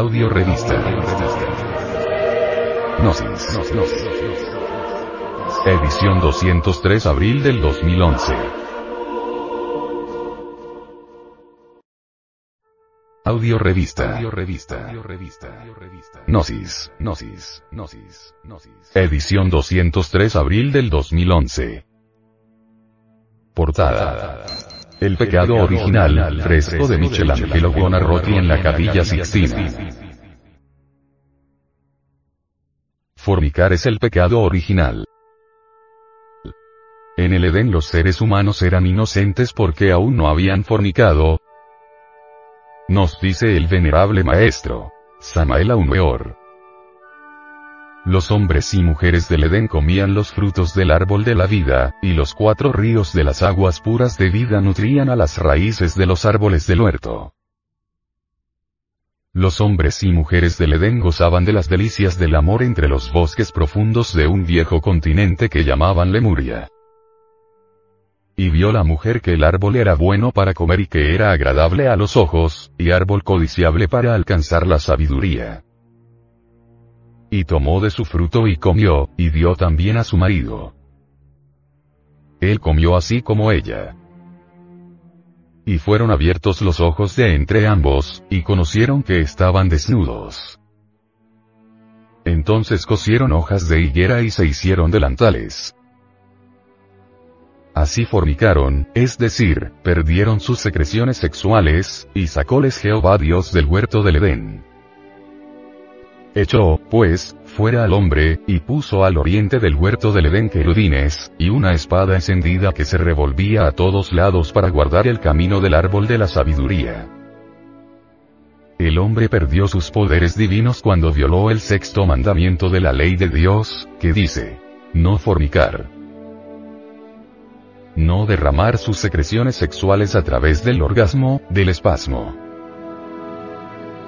Audio revista. Gnosis. Edición 203 abril del 2011. Audio revista. Audio revista. Gnosis. Gnosis. Gnosis. Edición 203 abril del 2011. Portada. El pecado original, fresco de Michelangelo Buonarroti en la Capilla Sixtina. Fornicar es el pecado original. En el Edén los seres humanos eran inocentes porque aún no habían fornicado. Nos dice el venerable maestro. Samael Aumeor. Los hombres y mujeres del Edén comían los frutos del árbol de la vida, y los cuatro ríos de las aguas puras de vida nutrían a las raíces de los árboles del huerto. Los hombres y mujeres del Edén gozaban de las delicias del amor entre los bosques profundos de un viejo continente que llamaban Lemuria. Y vio la mujer que el árbol era bueno para comer y que era agradable a los ojos, y árbol codiciable para alcanzar la sabiduría. Y tomó de su fruto y comió, y dio también a su marido. Él comió así como ella. Y fueron abiertos los ojos de entre ambos, y conocieron que estaban desnudos. Entonces cosieron hojas de higuera y se hicieron delantales. Así fornicaron, es decir, perdieron sus secreciones sexuales, y sacóles Jehová Dios del huerto del Edén. Echó, pues, fuera al hombre, y puso al oriente del huerto del Edén querudines, y una espada encendida que se revolvía a todos lados para guardar el camino del árbol de la sabiduría. El hombre perdió sus poderes divinos cuando violó el sexto mandamiento de la ley de Dios, que dice, no fornicar. No derramar sus secreciones sexuales a través del orgasmo, del espasmo.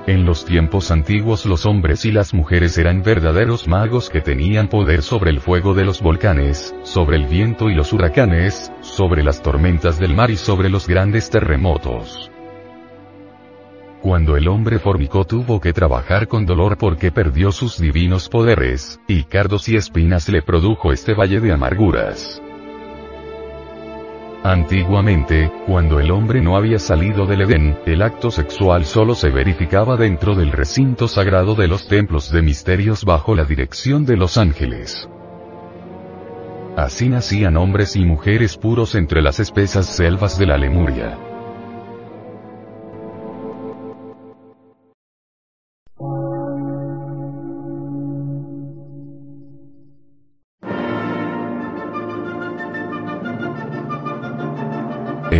En los tiempos antiguos los hombres y las mujeres eran verdaderos magos que tenían poder sobre el fuego de los volcanes, sobre el viento y los huracanes, sobre las tormentas del mar y sobre los grandes terremotos. Cuando el hombre fornicó tuvo que trabajar con dolor porque perdió sus divinos poderes, y cardos y espinas le produjo este valle de amarguras. Antiguamente, cuando el hombre no había salido del Edén, el acto sexual solo se verificaba dentro del recinto sagrado de los templos de misterios bajo la dirección de los ángeles. Así nacían hombres y mujeres puros entre las espesas selvas de la Lemuria.